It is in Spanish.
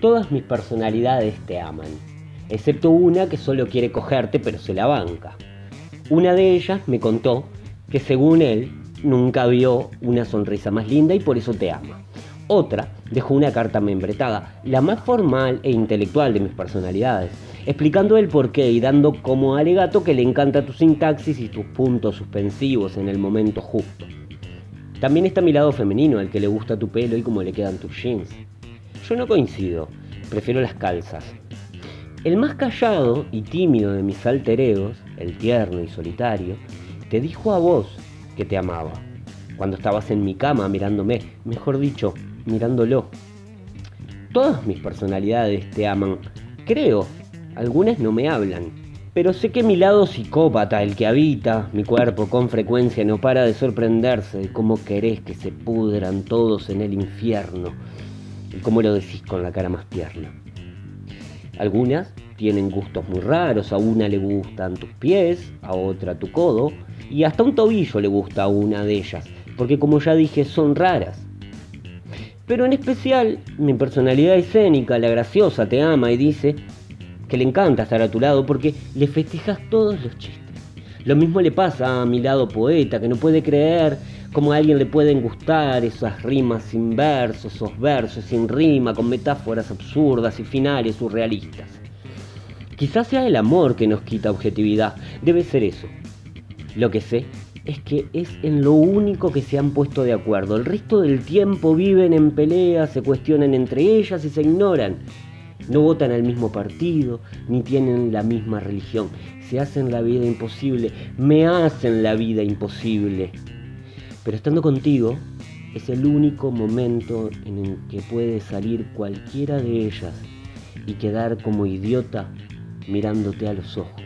Todas mis personalidades te aman, excepto una que solo quiere cogerte pero se la banca. Una de ellas me contó que según él nunca vio una sonrisa más linda y por eso te ama. Otra dejó una carta membretada, la más formal e intelectual de mis personalidades, explicando el porqué y dando como alegato que le encanta tu sintaxis y tus puntos suspensivos en el momento justo. También está mi lado femenino, el que le gusta tu pelo y cómo le quedan tus jeans. Yo no coincido, prefiero las calzas. El más callado y tímido de mis alter el tierno y solitario, te dijo a vos que te amaba, cuando estabas en mi cama mirándome, mejor dicho, mirándolo. Todas mis personalidades te aman, creo, algunas no me hablan, pero sé que mi lado psicópata, el que habita mi cuerpo con frecuencia, no para de sorprenderse de cómo querés que se pudran todos en el infierno y cómo lo decís con la cara más tierna. Algunas tienen gustos muy raros, a una le gustan tus pies, a otra tu codo, y hasta un tobillo le gusta a una de ellas, porque como ya dije son raras. Pero en especial mi personalidad escénica, la graciosa, te ama y dice que le encanta estar a tu lado porque le festejas todos los chistes. Lo mismo le pasa a mi lado poeta, que no puede creer cómo a alguien le pueden gustar esas rimas sin versos, esos versos sin rima, con metáforas absurdas y finales surrealistas. Quizás sea el amor que nos quita objetividad, debe ser eso. Lo que sé es que es en lo único que se han puesto de acuerdo. El resto del tiempo viven en peleas, se cuestionan entre ellas y se ignoran. No votan al mismo partido, ni tienen la misma religión. Se hacen la vida imposible, me hacen la vida imposible. Pero estando contigo es el único momento en el que puede salir cualquiera de ellas y quedar como idiota mirándote a los ojos.